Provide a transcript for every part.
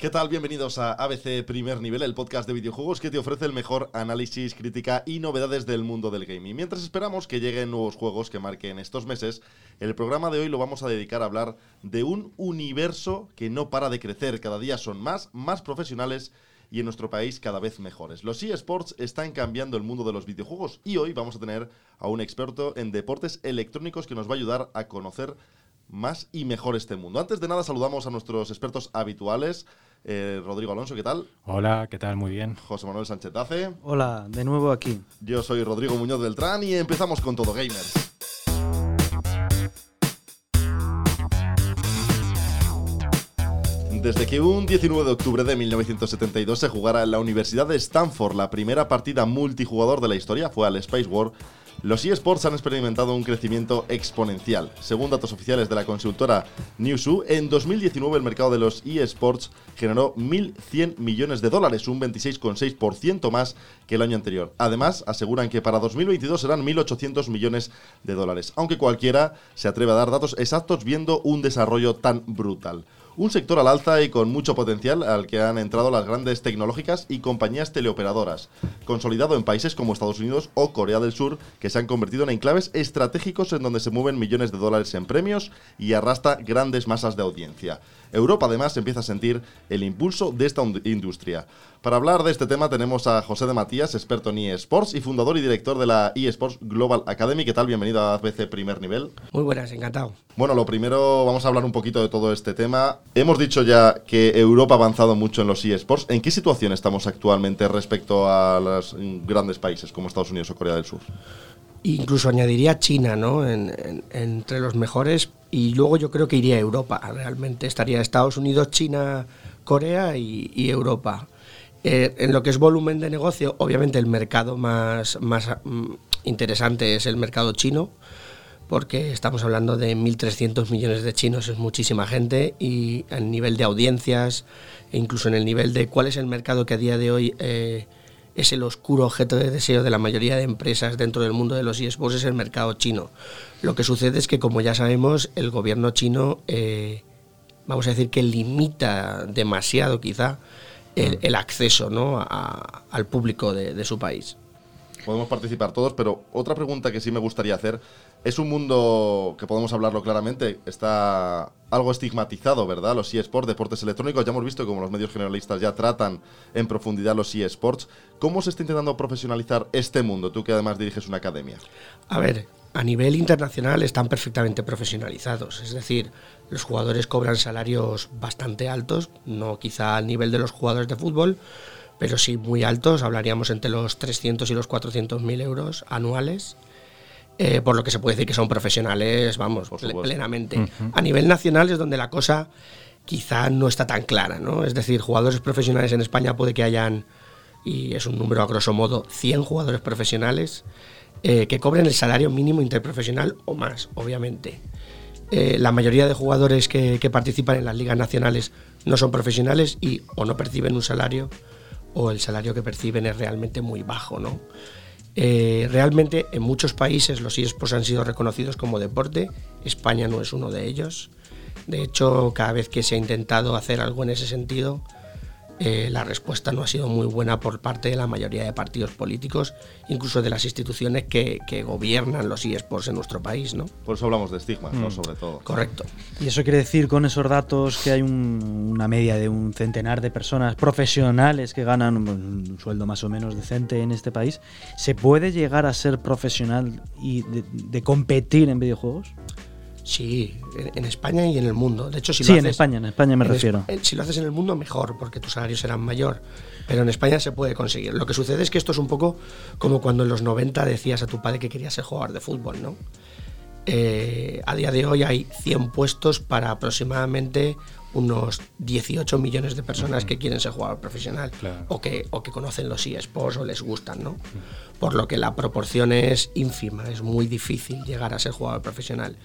¿Qué tal? Bienvenidos a ABC Primer Nivel, el podcast de videojuegos que te ofrece el mejor análisis, crítica y novedades del mundo del gaming. Mientras esperamos que lleguen nuevos juegos que marquen estos meses, el programa de hoy lo vamos a dedicar a hablar de un universo que no para de crecer. Cada día son más, más profesionales y en nuestro país cada vez mejores. Los eSports están cambiando el mundo de los videojuegos y hoy vamos a tener a un experto en deportes electrónicos que nos va a ayudar a conocer más y mejor este mundo. Antes de nada saludamos a nuestros expertos habituales. Eh, Rodrigo Alonso, ¿qué tal? Hola, ¿qué tal? Muy bien. José Manuel Sánchez Tace. Hola, de nuevo aquí. Yo soy Rodrigo Muñoz Beltrán y empezamos con todo gamers. Desde que un 19 de octubre de 1972 se jugara en la Universidad de Stanford la primera partida multijugador de la historia fue al Space War, los eSports han experimentado un crecimiento exponencial. Según datos oficiales de la consultora Newzoo, en 2019 el mercado de los eSports generó 1.100 millones de dólares, un 26,6% más que el año anterior. Además, aseguran que para 2022 serán 1.800 millones de dólares, aunque cualquiera se atreve a dar datos exactos viendo un desarrollo tan brutal. Un sector al alza y con mucho potencial al que han entrado las grandes tecnológicas y compañías teleoperadoras, consolidado en países como Estados Unidos o Corea del Sur, que se han convertido en enclaves estratégicos en donde se mueven millones de dólares en premios y arrastra grandes masas de audiencia. Europa además empieza a sentir el impulso de esta industria. Para hablar de este tema tenemos a José de Matías, experto en eSports y fundador y director de la eSports Global Academy. ¿Qué tal? Bienvenido a ABC Primer Nivel. Muy buenas, encantado. Bueno, lo primero vamos a hablar un poquito de todo este tema. Hemos dicho ya que Europa ha avanzado mucho en los eSports. ¿En qué situación estamos actualmente respecto a los grandes países como Estados Unidos o Corea del Sur? Incluso añadiría China, ¿no? entre los mejores. Y luego yo creo que iría a Europa. Realmente estaría Estados Unidos, China, Corea y, Europa. Eh, en lo que es volumen de negocio, obviamente el mercado más, más mm, interesante es el mercado chino, porque estamos hablando de 1.300 millones de chinos, es muchísima gente, y el nivel de audiencias, e incluso en el nivel de cuál es el mercado que a día de hoy eh, es el oscuro objeto de deseo de la mayoría de empresas dentro del mundo de los eSports, es el mercado chino. Lo que sucede es que, como ya sabemos, el gobierno chino, eh, vamos a decir que limita demasiado quizá el, mm. acceso ¿no? al público de su país podemos participar todos, pero otra pregunta que sí me gustaría hacer, es un mundo que podemos hablarlo claramente, está algo estigmatizado, ¿verdad? Los eSports, deportes electrónicos, ya hemos visto cómo los medios generalistas ya tratan en profundidad los eSports. ¿Cómo se está intentando profesionalizar este mundo, tú que además diriges una academia? A ver, a nivel internacional están perfectamente profesionalizados, es decir, los jugadores cobran salarios bastante altos, no quizá al nivel de los jugadores de fútbol, pero sí muy altos, hablaríamos entre los 300 y los 400 mil euros anuales. Eh, por lo que se puede decir que son profesionales, vamos, plenamente. A nivel nacional es donde la cosa quizá no está tan clara, ¿no? Es decir, jugadores profesionales en España puede que hayan, y es un número a grosso modo, 100 jugadores profesionales eh, que cobren el salario mínimo interprofesional o más, obviamente. Eh, la mayoría de jugadores que, que participan en las ligas nacionales no son profesionales y o no perciben un salario o el salario que perciben es realmente muy bajo, ¿no? Eh, realmente en muchos países los eSports han sido reconocidos como deporte, España no es uno de ellos. De hecho, cada vez que se ha intentado hacer algo en ese sentido, eh, la respuesta no ha sido muy buena por parte de la mayoría de partidos políticos, incluso de las instituciones que, gobiernan los eSports en nuestro país. ¿no? Por eso hablamos de estigmas, ¿no? Mm. sobre todo. Correcto. Y eso quiere decir con esos datos que hay una media de un centenar de personas profesionales que ganan un sueldo más o menos decente en este país. ¿Se puede llegar a ser profesional y de competir en videojuegos? Sí, en, España y en el mundo. De hecho, si sí, lo en España, en España me refiero. si lo haces en el mundo, mejor, porque tus salarios serán mayor. Pero en España se puede conseguir. Lo que sucede es que esto es un poco como cuando en los 90 decías a tu padre que querías ser jugador de fútbol, ¿no? eh, a día de hoy hay 100 puestos para aproximadamente unos 18 millones de personas que quieren ser jugador profesional o, que, o que conocen los eSports o les gustan, ¿no? Por lo que la proporción es ínfima, es muy difícil llegar a ser jugador profesional.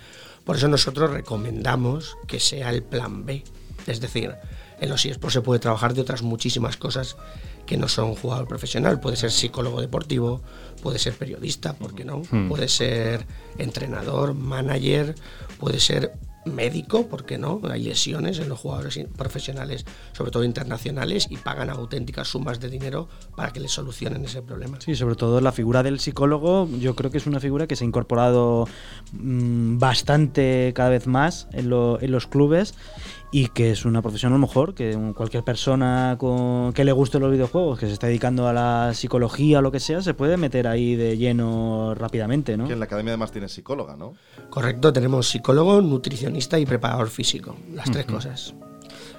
Por eso nosotros recomendamos que sea el plan B. Es decir, en los eSports se puede trabajar de otras muchísimas cosas que no son jugador profesional. Puede ser psicólogo deportivo, puede ser periodista, ¿por qué no? Hmm. Puede ser entrenador, manager, puede ser médico, ¿por qué no? Hay lesiones en los jugadores profesionales, sobre todo internacionales, y pagan auténticas sumas de dinero para que les solucionen ese problema. Sí, sobre todo la figura del psicólogo, yo creo que es una figura que se ha incorporado mm, bastante cada vez más en, en los clubes y que es una profesión a lo mejor que cualquier persona con, que le guste los videojuegos, que se está dedicando a la psicología o lo que sea, se puede meter ahí de lleno rápidamente, ¿no? Que en la academia además tiene psicóloga, ¿no? Correcto, tenemos psicólogo, nutricionista y preparador físico, las tres cosas.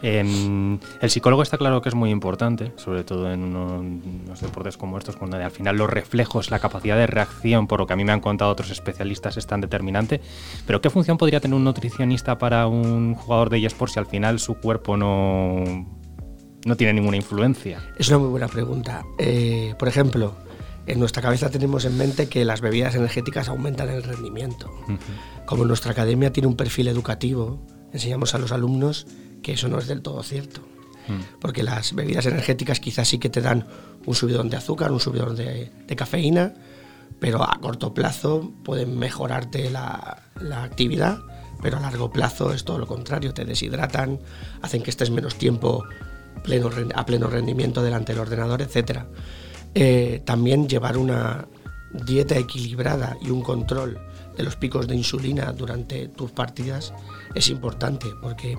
El psicólogo está claro que es muy importante, sobre todo en unos deportes como estos, cuando al final los reflejos, la capacidad de reacción, por lo que a mí me han contado otros especialistas, es tan determinante. Pero ¿qué función podría tener un nutricionista para un jugador de eSports si al final su cuerpo no, no tiene ninguna influencia? Es una muy buena pregunta. Eh, por ejemplo, en nuestra cabeza tenemos en mente que las bebidas energéticas aumentan el rendimiento. Como nuestra academia tiene un perfil educativo, enseñamos a los alumnos que eso no es del todo cierto. Hmm. Porque las bebidas energéticas quizás sí que te dan un subidón de azúcar, un subidón de, cafeína, pero a corto plazo pueden mejorarte la, actividad, pero a largo plazo es todo lo contrario, te deshidratan, hacen que estés menos tiempo pleno, a pleno rendimiento delante del ordenador, etc. Eh, también llevar una dieta equilibrada y un control de los picos de insulina durante tus partidas es importante porque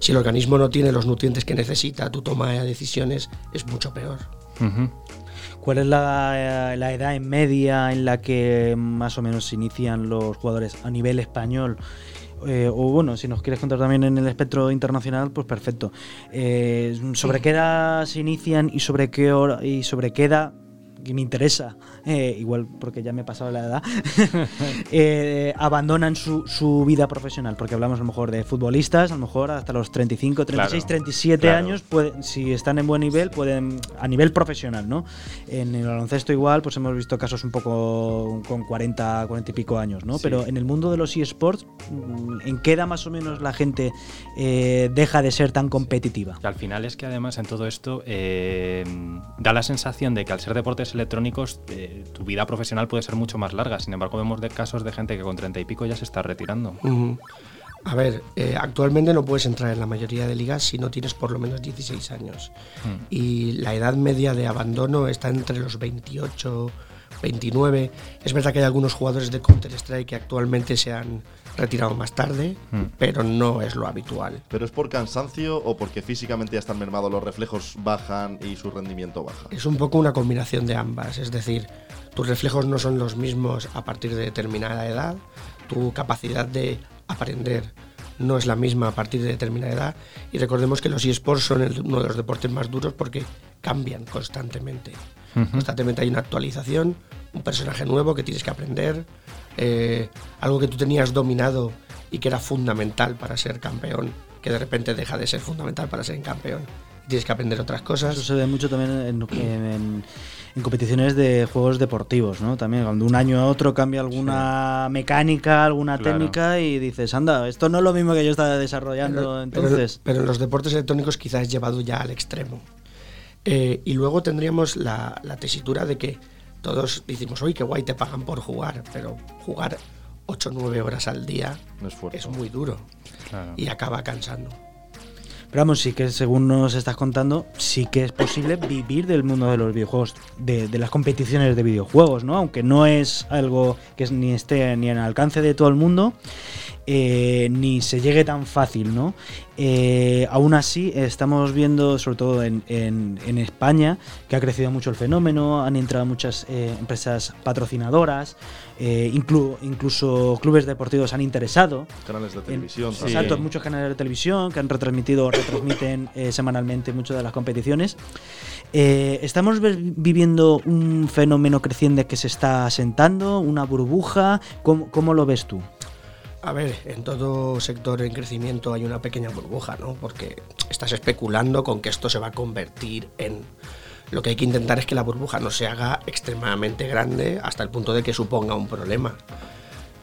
si el organismo no tiene los nutrientes que necesita, tu toma de decisiones es mucho peor. ¿Cuál es la, edad en media en la que más o menos se inician los jugadores a nivel español? Eh, o bueno, si nos quieres contar también en el espectro internacional, pues perfecto. Eh, ¿Sobre qué edad se inician y sobre qué hora y sobre qué edad que me interesa, eh, igual porque ya me he pasado la edad, eh, abandonan su, su, vida profesional. Porque hablamos a lo mejor de futbolistas, a lo mejor hasta los 35, 36, 37 años, pueden, si están en buen nivel, pueden, a nivel profesional, ¿no? En el baloncesto igual, pues hemos visto casos un poco con 40, 40 y pico años, ¿no? Pero en el mundo de los eSports, ¿en qué edad más o menos la gente eh, deja de ser tan competitiva? al final es que además en todo esto da la sensación de que al ser deportes electrónicos, eh, tu vida profesional puede ser mucho más larga. Sin embargo, vemos de casos de gente que con treinta y pico ya se está retirando. A ver, eh, actualmente no puedes entrar en la mayoría de ligas si no tienes por lo menos 16 años. Mm. Y la edad media de abandono está entre los 28, 29. Es verdad que hay algunos jugadores de Counter-Strike que actualmente se han retirado más tarde, hmm. pero no es lo habitual. ¿Pero es por cansancio o porque físicamente ya están mermados, los reflejos bajan y su rendimiento baja? Es un poco una combinación de ambas, es decir, tus reflejos no son los mismos a partir de determinada edad, tu capacidad de aprender no es la misma a partir de determinada edad y recordemos que los eSports son uno de los deportes más duros porque cambian constantemente. Constantemente hay una actualización, un personaje nuevo que tienes que aprender, eh, algo que tú tenías dominado y que era fundamental para ser campeón, que de repente deja de ser fundamental para ser campeón. Tienes que aprender otras cosas. Eso se ve mucho también en, competiciones de juegos deportivos, ¿no? También cuando un año a otro cambia alguna mecánica, alguna técnica y dices, anda, esto no es lo mismo que yo estaba desarrollando entonces. Pero, en los deportes electrónicos quizás es llevado ya al extremo. Eh, y luego tendríamos la, la tesitura de que todos decimos, uy, qué guay, te pagan por jugar, pero jugar 8 o 9 horas al día es muy duro y acaba cansando. Pero vamos, sí que según nos estás contando, sí que es posible vivir del mundo de los videojuegos, de, las competiciones de videojuegos, ¿no? Aunque no es algo que ni esté ni en alcance de todo el mundo. Eh, ni se llegue tan fácil, ¿no? Eh, aún así, estamos viendo, sobre todo en, en- en España, que ha crecido mucho el fenómeno, han entrado muchas eh, empresas patrocinadoras, inclu- incluso clubes deportivos han interesado. Canales de En- televisión. también. Exacto, muchos canales de televisión que han retransmitido o retransmiten semanalmente muchas de las competiciones. Estamos viviendo un fenómeno creciente que se está asentando, una burbuja. ¿Cómo, cómo lo ves tú? A ver, en todo sector en crecimiento hay una pequeña burbuja, ¿no? Porque estás especulando con que esto se va a convertir en... Lo que hay que intentar es que la burbuja no se haga extremadamente grande hasta el punto de que suponga un problema.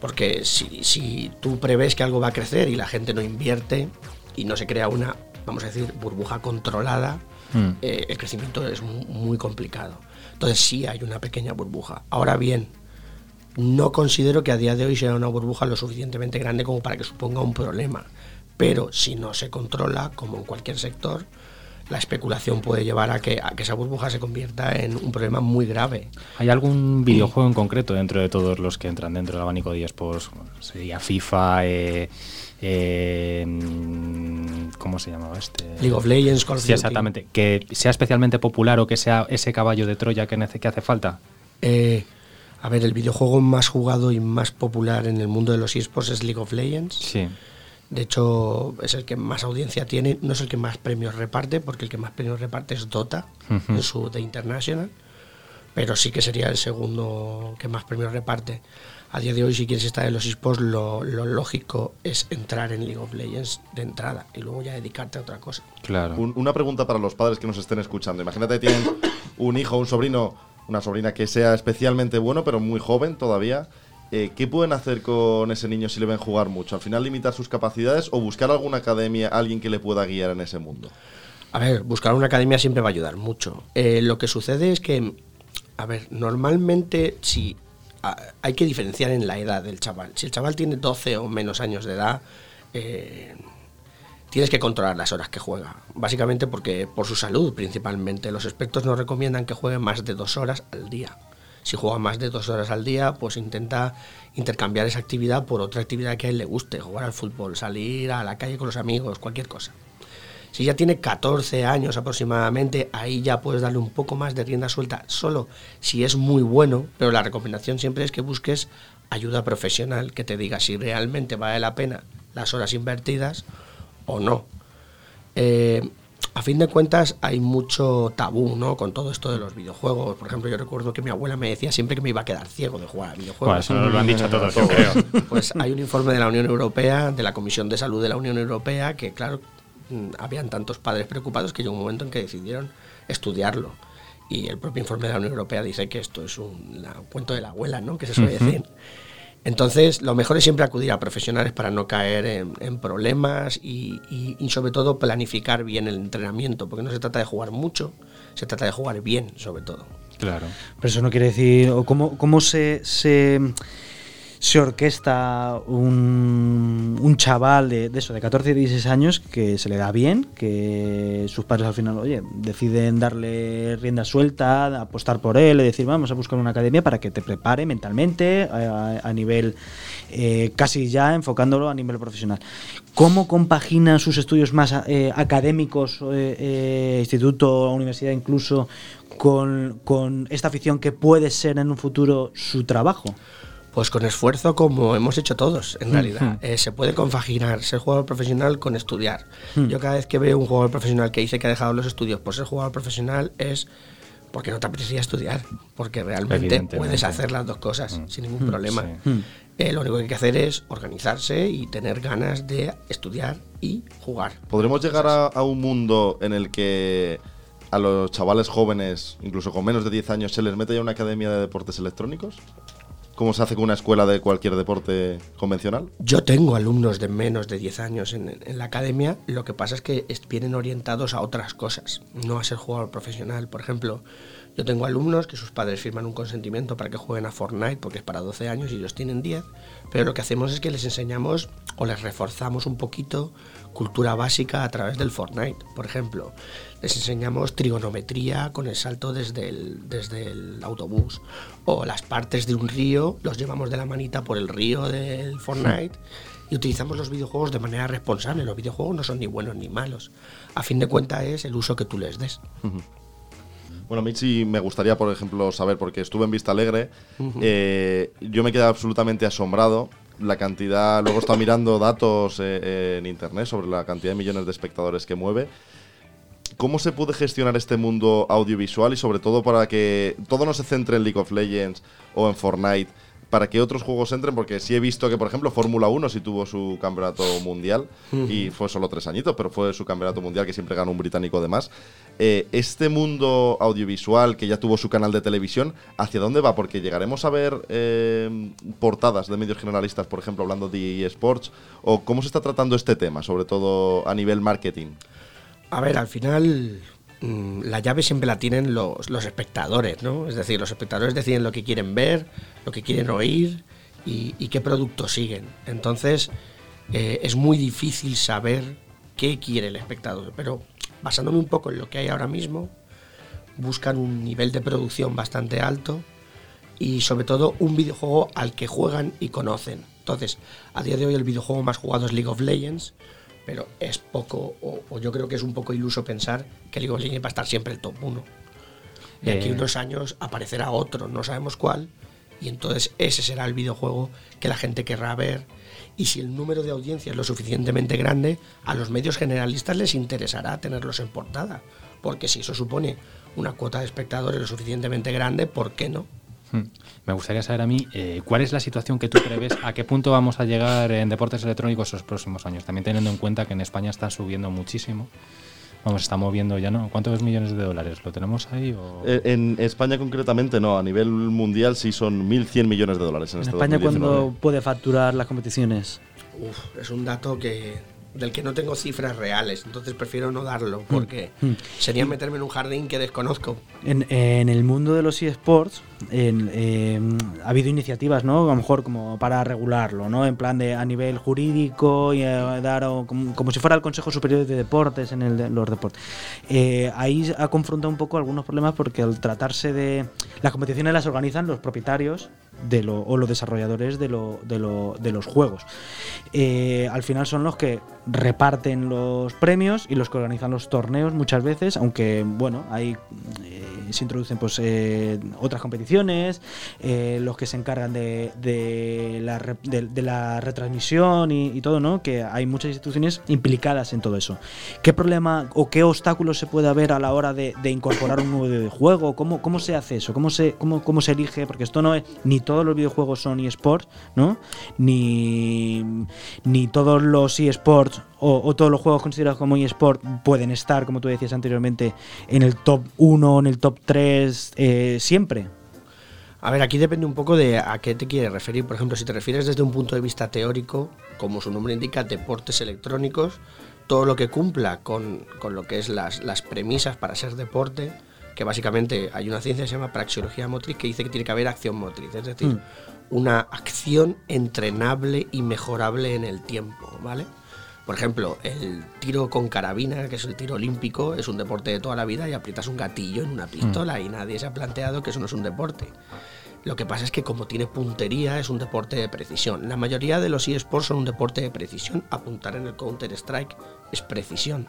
Porque si, si tú prevés que algo va a crecer y la gente no invierte y no se crea una, vamos a decir, burbuja controlada, Mm. eh, el crecimiento es mu- muy complicado. Entonces sí hay una pequeña burbuja. Ahora bien, no considero que a día de hoy sea una burbuja lo suficientemente grande como para que suponga un problema. Pero si no se controla, como en cualquier sector, la especulación puede llevar a que, a que esa burbuja se convierta en un problema muy grave. ¿Hay algún videojuego en concreto dentro de todos los que entran dentro del abanico de eSports? Sería FIFA, eh, eh, mm, ¿cómo se llamaba este? League of Legends, Call of Sí, exactamente. Que sea especialmente popular o que sea ese caballo de Troya que, que hace falta. Eh, a ver, el videojuego más jugado y más popular en el mundo de los esports es League of Legends. Sí. De hecho, es el que más audiencia tiene, no es el que más premios reparte, porque el que más premios reparte es Dota, Ujú. en su The International, pero sí que sería el segundo que más premios reparte. A día de hoy, si quieres estar en los esports, lo, lo lógico es entrar en League of Legends de entrada y luego ya dedicarte a otra cosa. Claro. Un- una pregunta para los padres que nos estén escuchando. Imagínate que tienen un hijo, un sobrino, una sobrina que sea especialmente bueno, pero muy joven todavía. Eh, ¿Qué pueden hacer con ese niño si le ven jugar mucho? ¿Al final limitar sus capacidades o buscar alguna academia, alguien que le pueda guiar en ese mundo? A ver, buscar una academia siempre va a ayudar mucho. Eh, lo que sucede es que, a ver, normalmente si hay que diferenciar en la edad del chaval. Si el chaval tiene 12 o menos años de edad, eh, tienes que controlar las horas que juega. Básicamente porque por su salud principalmente. Los expertos nos recomiendan que juegue más de dos horas al día. Si juega más de dos horas al día, pues intenta intercambiar esa actividad por otra actividad que a él le guste. Jugar al fútbol, salir a la calle con los amigos, cualquier cosa. Si ya tiene 14 años aproximadamente, ahí ya puedes darle un poco más de rienda suelta, solo si es muy bueno, pero la recomendación siempre es que busques ayuda profesional que te diga si realmente vale la pena las horas invertidas o no. Eh, a fin de cuentas hay mucho tabú ¿no? con todo esto de los videojuegos. Por ejemplo, yo recuerdo que mi abuela me decía siempre que me iba a quedar ciego de jugar a videojuegos. eso nos lo han dicho todos, yo creo. Pues hay un informe de la Unión Europea, de la Comisión de Salud de la Unión Europea, que claro, mm, habían tantos padres preocupados que llegó un momento en que decidieron estudiarlo. Y el propio informe de la Unión Europea dice que esto es un la- un cuento de la abuela, ¿no? Que se suele decir. Entonces, lo mejor es siempre acudir a profesionales para no caer en, en problemas y, y- y sobre todo planificar bien el entrenamiento, porque no se trata de jugar mucho, se trata de jugar bien, sobre todo. Claro. Pero eso no quiere decir. ¿Cómo, cómo se, se, se orquesta un, un chaval de, eso, de 14 y 16 años que se le da bien, que sus padres al final, oye, deciden darle rienda suelta, apostar por él, decir, vamos a buscar una academia para que te prepare mentalmente a, a nivel eh, casi ya enfocándolo a nivel profesional. ¿Cómo compagina sus estudios más eh, académicos, eh, eh, instituto, universidad incluso, con, con esta afición que puede ser en un futuro su trabajo? Pues con esfuerzo como hemos hecho todos, en realidad. Eh, se puede compaginar ser jugador profesional con estudiar. Yo cada vez que veo un jugador profesional que dice que ha dejado los estudios por ser jugador profesional es porque no te apetecía estudiar, porque realmente puedes hacer las dos cosas sin ningún problema. sí. Eh, lo único que hay que hacer es organizarse y tener ganas de estudiar y jugar. ¿Podremos llegar a, a un mundo en el que a los chavales jóvenes, incluso con menos de 10 años, se les mete ya una academia de deportes electrónicos? ¿Cómo se hace con una escuela de cualquier deporte convencional? Yo tengo alumnos de menos de 10 años en, en la academia, lo que pasa es que vienen orientados a otras cosas, no a ser jugador profesional. Por ejemplo, Yo tengo alumnos que sus padres firman un consentimiento para que jueguen a Fortnite porque es para 12 años y ellos tienen 10, pero lo que hacemos es que les enseñamos o les reforzamos un poquito cultura básica a través del Fortnite. Por ejemplo, les enseñamos trigonometría con el salto desde el, desde el autobús o las partes de un río, los llevamos de la manita por el río del Fortnite y utilizamos los videojuegos de manera responsable. Los videojuegos no son ni buenos ni malos. A fin de cuentas es el uso que tú les des. Bueno, a mí sí me gustaría, por ejemplo, saber, porque estuve en Vista Alegre, eh, yo me quedé absolutamente asombrado la cantidad, luego estado mirando datos eh, en internet sobre la cantidad de millones de espectadores que mueve. ¿Cómo se puede gestionar este mundo audiovisual y sobre todo para que todo no se centre en League of Legends o en Fortnite, para que otros juegos entren, porque sí he visto que, por ejemplo, Fórmula 1 sí tuvo su campeonato mundial y fue solo tres añitos, pero fue su campeonato mundial que siempre gana un británico de más. Eh, este mundo audiovisual que ya tuvo su canal de televisión, ¿hacia dónde va? Porque llegaremos a ver eh, portadas de medios generalistas, por ejemplo, hablando de eSports, o cómo se está tratando este tema, sobre todo a nivel marketing. A ver, al final la llave siempre la tienen los, los espectadores, ¿no? Es decir, los espectadores deciden lo que quieren ver, lo que quieren oír y, y qué producto siguen. Entonces, eh, es muy difícil saber qué quiere el espectador, pero basándome un poco en lo que hay ahora mismo, buscan un nivel de producción bastante alto y sobre todo un videojuego al que juegan y conocen. Entonces, a día de hoy el videojuego más jugado es League of Legends, pero es poco, o, o yo creo que es un poco iluso pensar que League of Legends va a estar siempre el top 1. Y aquí Eh. unos años aparecerá otro, no sabemos cuál, y entonces ese será el videojuego que la gente querrá ver. Y si el número de audiencia es lo suficientemente grande, a los medios generalistas les interesará tenerlos en portada. Porque si eso supone una cuota de espectadores lo suficientemente grande, ¿por qué no? Hmm. Me gustaría saber a mí eh, cuál es la situación que tú prevés, a qué punto vamos a llegar en deportes electrónicos los próximos años, también teniendo en cuenta que en España está subiendo muchísimo. Vamos, está moviendo ya, ¿no? ¿Cuántos millones de dólares? ¿Lo tenemos ahí? O... Eh, En España concretamente no, a nivel mundial sí son 1.100 millones de dólares en, En este España, 2019. ¿cuándo puede facturar las competiciones? Uf, es un dato que del que no tengo cifras reales, entonces prefiero no darlo porque Mm. sería meterme en un jardín que desconozco. En, en el mundo de los eSports eh, ha habido iniciativas, ¿no? A lo mejor como para regularlo, ¿no? En plan de a nivel jurídico y eh, dar o como, como si fuera el Consejo Superior de Deportes en el de- los deportes. Eh, ahí ha confrontado un poco algunos problemas porque al tratarse de las competiciones las organizan los propietarios de lo, o los desarrolladores de, lo, de, lo- de los juegos. Eh, al final son los que reparten los premios y los que organizan los torneos muchas veces, aunque bueno, ahí eh, se introducen pues eh, otras competiciones, eh, los que se encargan de, de la, de- la retransmisión y, todo, ¿no? Que hay muchas instituciones implicadas en todo eso. ¿Qué problema o qué obstáculos se puede haber a la hora de, de incorporar un nuevo videojuego? ¿Cómo, ¿Cómo se hace eso? ¿Cómo se, cómo, ¿Cómo se elige? Porque esto no es, ni todos los videojuegos son eSports, ¿no? Ni, ni todos los eSports o, o todos los juegos considerados como eSport pueden estar, como tú decías anteriormente, en el top 1 o en el top 3 eh, siempre. A ver, aquí depende un poco de a qué te quieres referir. Por ejemplo, si te refieres desde un punto de vista teórico, como su nombre indica, deportes electrónicos, todo lo que cumpla con, con lo que es las, las premisas para ser deporte, que básicamente hay una ciencia que se llama praxeología motriz que dice que tiene que haber acción motriz, es decir, Mm. una acción entrenable y mejorable en el tiempo, ¿vale? Por ejemplo, el tiro con carabina, que es el tiro olímpico, es un deporte de toda la vida y aprietas un gatillo en una pistola y nadie se ha planteado que eso no es un deporte. Lo que pasa es que como tiene puntería es un deporte de precisión. La mayoría de los eSports son un deporte de precisión. Apuntar en el Counter-Strike es precisión.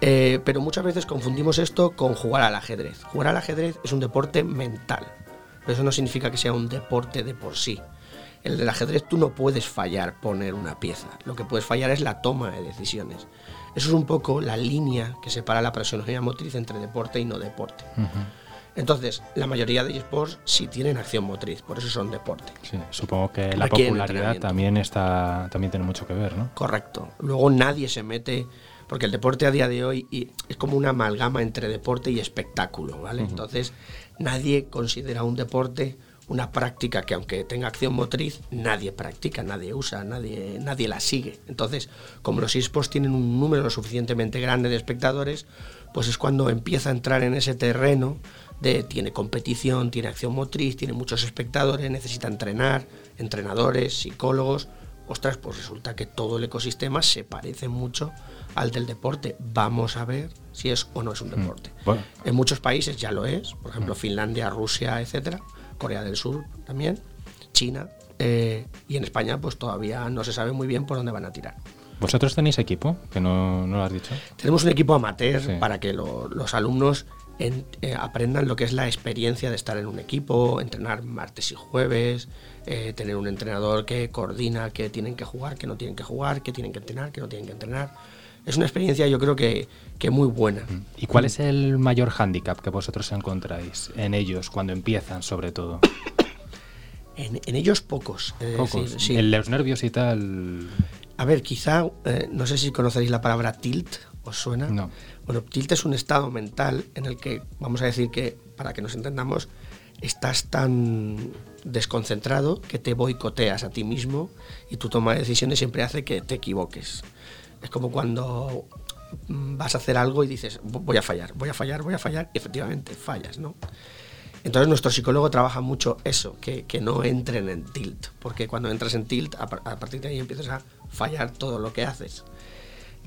Eh, pero muchas veces confundimos esto con jugar al ajedrez. Jugar al ajedrez es un deporte mental. Pero eso no significa que sea un deporte de por sí. En el ajedrez tú no puedes fallar poner una pieza. Lo que puedes fallar es la toma de decisiones. Eso es un poco la línea que separa la praxeología motriz entre deporte y no deporte. Entonces, la mayoría de esports sí tienen acción motriz, por eso son deporte. Sí, supongo que la Requieren popularidad también está también tiene mucho que ver, ¿no? Correcto. Luego nadie se mete, porque el deporte a día de hoy es como una amalgama entre deporte y espectáculo, ¿vale? Entonces, nadie considera un deporte una práctica que aunque tenga acción motriz, nadie practica, nadie usa, nadie, nadie la sigue. Entonces, como los esports tienen un número lo suficientemente grande de espectadores, pues es cuando empieza a entrar en ese terreno de tiene competición, tiene acción motriz, tiene muchos espectadores, necesita entrenar, entrenadores, psicólogos. Ostras, pues resulta que todo el ecosistema se parece mucho al del deporte. Vamos a ver si es o no es un Mm. deporte. Bueno. En muchos países ya lo es, por Mm. ejemplo Finlandia, Rusia, etcétera, Corea del Sur también, China, eh, y en España pues todavía no se sabe muy bien por dónde van a tirar. ¿Vosotros tenéis equipo? Que no, no lo has dicho. Tenemos un equipo amateur Sí. para que lo- los alumnos en- eh, aprendan lo que es la experiencia de estar en un equipo, entrenar martes y jueves, eh, tener un entrenador que coordina qué tienen que jugar, qué no tienen que jugar, qué tienen que entrenar, qué no tienen que entrenar. Es una experiencia yo creo que, que muy buena. ¿Y cuál es el mayor hándicap que vosotros encontráis en ellos cuando empiezan, sobre todo? En, en ellos pocos. Pocos. decir, sí. En los nervios y tal. A ver, quizá, eh, no sé si conoceréis la palabra tilt, ¿os suena? No. Bueno, tilt es un estado mental en el que, vamos a decir que, para que nos entendamos, estás tan desconcentrado que te boicoteas a ti mismo y tu toma de decisiones siempre hace que te equivoques. Es como cuando mm, vas a hacer algo y dices, "Vo- voy a fallar, voy a fallar, voy a fallar, y efectivamente fallas, ¿no? Entonces nuestro psicólogo trabaja mucho eso, que, que no entren en tilt, porque cuando entras en tilt, a, par- a partir de ahí empiezas a fallar todo lo que haces.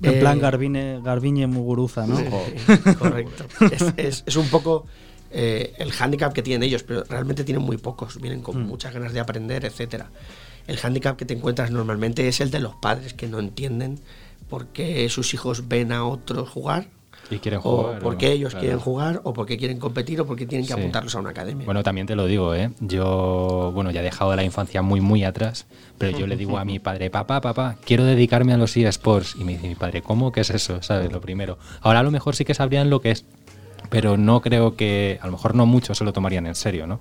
En Eh, plan Garbiñe, Garbiñe Muguruza, ¿no? Correcto. Es, es- es un poco eh, el hándicap que tienen ellos, pero realmente tienen muy pocos, vienen con muchas ganas de aprender, etcétera. El hándicap que te encuentras normalmente es el de los padres que no entienden por qué sus hijos ven a otros jugar. Y quieren O jugar. por ¿no? qué ellos Claro. quieren jugar, o por qué quieren competir, o por qué tienen que Sí. apuntarlos a una academia. Bueno, también te lo digo, ¿eh? Yo, bueno, ya he dejado la infancia muy, muy atrás, pero yo le digo a mi padre, papá, papá, quiero dedicarme a los eSports. Y me dice mi padre, ¿cómo? ¿Qué es eso? ¿Sabes? Lo primero. Ahora a lo mejor sí que sabrían lo que es, pero no creo que, a lo mejor no muchos se lo tomarían en serio, ¿no?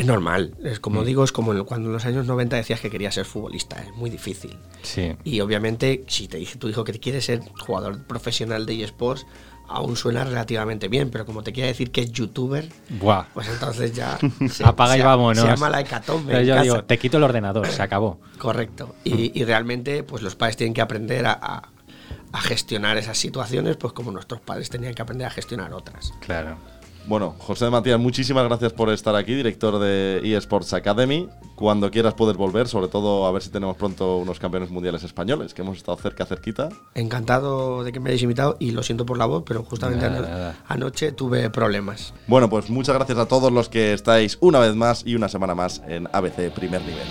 Es normal, es Mm. como digo, es como cuando en los años 90 decías que querías ser futbolista, es muy difícil. Sí. Y obviamente, si te dice tu hijo que quiere ser jugador profesional de eSports, aún suena relativamente bien, pero como te quiere decir que es youtuber, Buah. pues entonces ya se, Apaga y vámonos. Se llama la hecatombe. Pero yo casa. digo, te quito el ordenador, se acabó. Correcto. Y, y realmente, pues los padres tienen que aprender a, a- a gestionar esas situaciones, pues como nuestros padres tenían que aprender a gestionar otras. Claro. Bueno, José Matías, muchísimas gracias por estar aquí, director de eSports Academy. Cuando quieras puedes volver, sobre todo a ver si tenemos pronto unos campeones mundiales españoles, que hemos estado cerca, cerquita. Encantado de que me hayáis invitado y lo siento por la voz, pero justamente Nada, ano- nada. anoche tuve problemas. Bueno, pues muchas gracias a todos los que estáis una vez más y una semana más en ABC Primer Nivel.